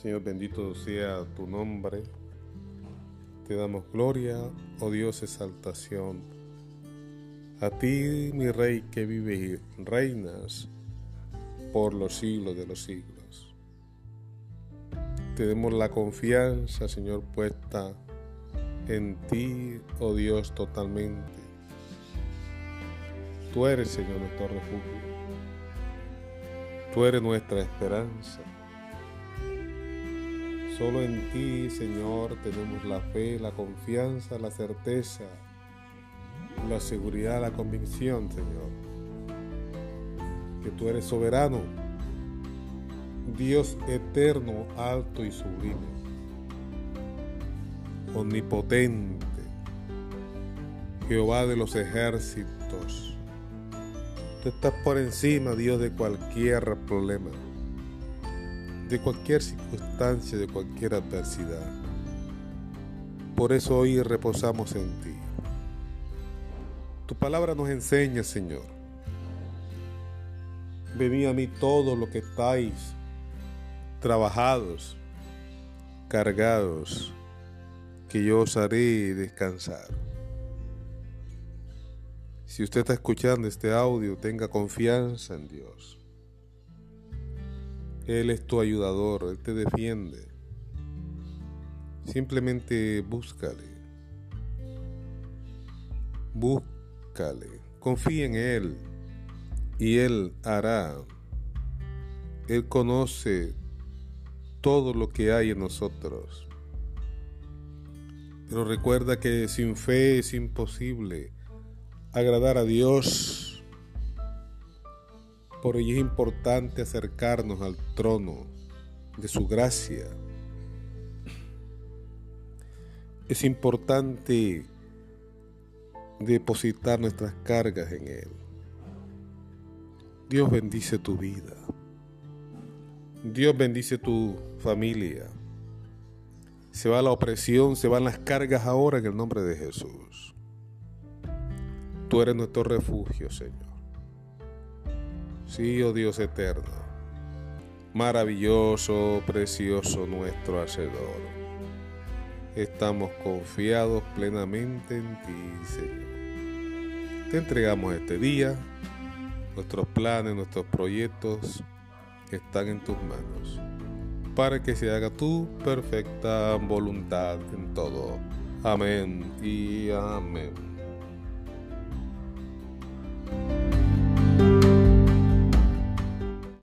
Señor, bendito sea tu nombre. Te damos gloria, oh Dios, exaltación. A ti, mi Rey, que vive y reinas por los siglos de los siglos. Tenemos la confianza, Señor, puesta en ti, oh Dios, totalmente. Tú eres, Señor, nuestro refugio. Tú eres nuestra esperanza. Solo en ti, Señor, tenemos la fe, la confianza, la certeza, la seguridad, la convicción, Señor. Que tú eres soberano, Dios eterno, alto y sublime, omnipotente, Jehová de los ejércitos. Tú estás por encima, Dios, de cualquier problema de cualquier circunstancia, de cualquier adversidad. Por eso hoy reposamos en ti. Tu palabra nos enseña, Señor. Venid a mí todos los que estáis trabajados, cargados, que yo os haré descansar. Si usted está escuchando este audio, tenga confianza en Dios. Él es tu ayudador, Él te defiende. Simplemente búscale. Búscale. Confía en Él y Él hará. Él conoce todo lo que hay en nosotros. Pero recuerda que sin fe es imposible agradar a Dios por ello es importante acercarnos al trono de su gracia. Es importante depositar nuestras cargas en Él. Dios bendice tu vida. Dios bendice tu familia. Se va la opresión, se van las cargas ahora en el nombre de Jesús. Tú eres nuestro refugio, Señor. Sí, oh Dios eterno, maravilloso, precioso nuestro Hacedor. Estamos confiados plenamente en ti, Señor. Te entregamos este día, nuestros planes, nuestros proyectos están en tus manos, para que se haga tu perfecta voluntad en todo. Amén y amén.